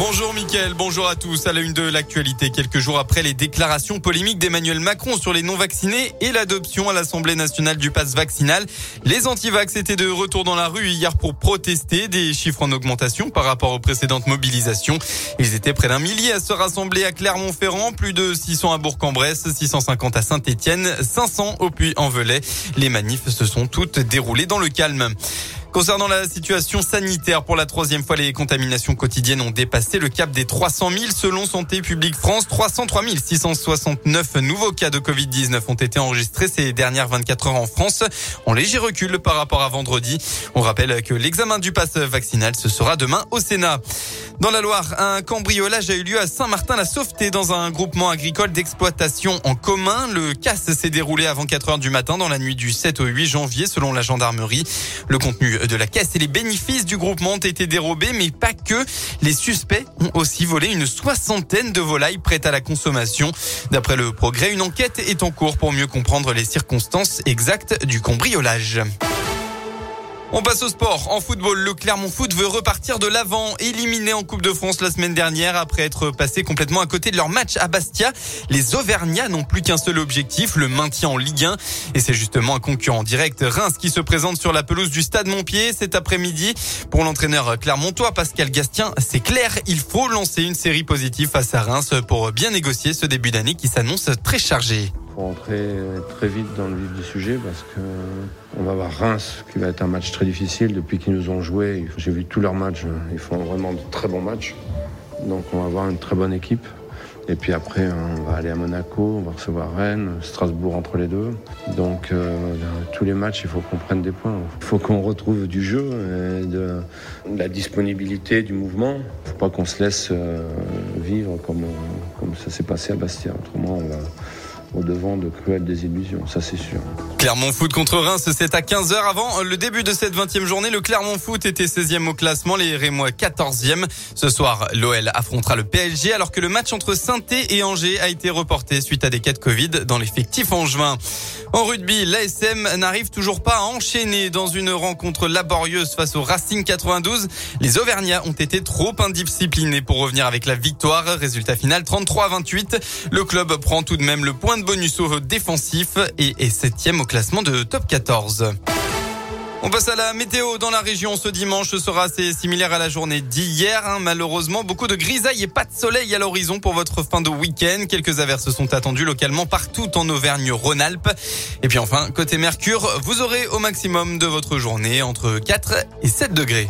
Bonjour Mickaël, bonjour à tous. À la une de l'actualité, quelques jours après les déclarations polémiques d'Emmanuel Macron sur les non-vaccinés et l'adoption à l'Assemblée nationale du pass vaccinal, les antivax étaient de retour dans la rue hier pour protester des chiffres en augmentation par rapport aux précédentes mobilisations. Ils étaient près d'un millier à se rassembler à Clermont-Ferrand, plus de 600 à Bourg-en-Bresse, 650 à Saint-Étienne, 500 au Puy-en-Velay. Les manifs se sont toutes déroulées dans le calme. Concernant la situation sanitaire, pour la troisième fois, les contaminations quotidiennes ont dépassé le cap des 300 000 selon Santé publique France. 303 669 nouveaux cas de Covid-19 ont été enregistrés ces dernières 24 heures en France, en léger recul par rapport à vendredi. On rappelle que l'examen du pass vaccinal, ce sera demain au Sénat. Dans la Loire, un cambriolage a eu lieu à Saint-Martin-la-Sauveté dans un groupement agricole d'exploitation en commun. Le casse s'est déroulé avant 4 heures du matin dans la nuit du 7 au 8 janvier selon la gendarmerie. Le contenu de la caisse et les bénéfices du groupement ont été dérobés, mais pas que. Les suspects ont aussi volé une soixantaine de volailles prêtes à la consommation. D'après le progrès, une enquête est en cours pour mieux comprendre les circonstances exactes du cambriolage. On passe au sport. En football, le Clermont Foot veut repartir de l'avant, éliminé en Coupe de France la semaine dernière après être passé complètement à côté de leur match à Bastia. Les Auvergnats n'ont plus qu'un seul objectif, le maintien en Ligue 1. Et c'est justement un concurrent direct, Reims, qui se présente sur la pelouse du Stade Montpied cet après-midi. Pour l'entraîneur clermontois, Pascal Gastien, c'est clair, il faut lancer une série positive face à Reims pour bien négocier ce début d'année qui s'annonce très chargé faut rentrer très vite dans le vif du sujet parce que on va voir Reims qui va être un match très difficile depuis qu'ils nous ont joué. J'ai vu tous leurs matchs, ils font vraiment de très bons matchs. Donc on va avoir une très bonne équipe. Et puis après, on va aller à Monaco, on va recevoir Rennes, Strasbourg entre les deux. Donc euh, tous les matchs, il faut qu'on prenne des points. Il faut qu'on retrouve du jeu, et de, la disponibilité, du mouvement. Il ne faut pas qu'on se laisse euh, vivre comme, comme ça s'est passé à Bastia. Autrement, on va au devant de cruelles désillusions, ça c'est sûr. Clermont Foot contre Reims, c'est à 15h avant le début de cette 20e journée. Le Clermont Foot était 16e au classement, les Rémois 14e. Ce soir, l'OL affrontera le PSG alors que le match entre saint et Angers a été reporté suite à des cas de Covid dans l'effectif en juin. En rugby, l'ASM n'arrive toujours pas à enchaîner dans une rencontre laborieuse face au Racing 92. Les Auvergnats ont été trop indisciplinés pour revenir avec la victoire. Résultat final 33 à 28. Le club prend tout de même le point de bonus au défensif et est septième au classement de top 14. On passe à la météo dans la région ce dimanche. Sera assez similaire à la journée d'hier. Hein. Malheureusement, beaucoup de grisailles et pas de soleil à l'horizon pour votre fin de week-end. Quelques averses sont attendues localement partout en Auvergne-Rhône-Alpes. Et puis enfin, côté Mercure, vous aurez au maximum de votre journée entre 4 et 7 degrés.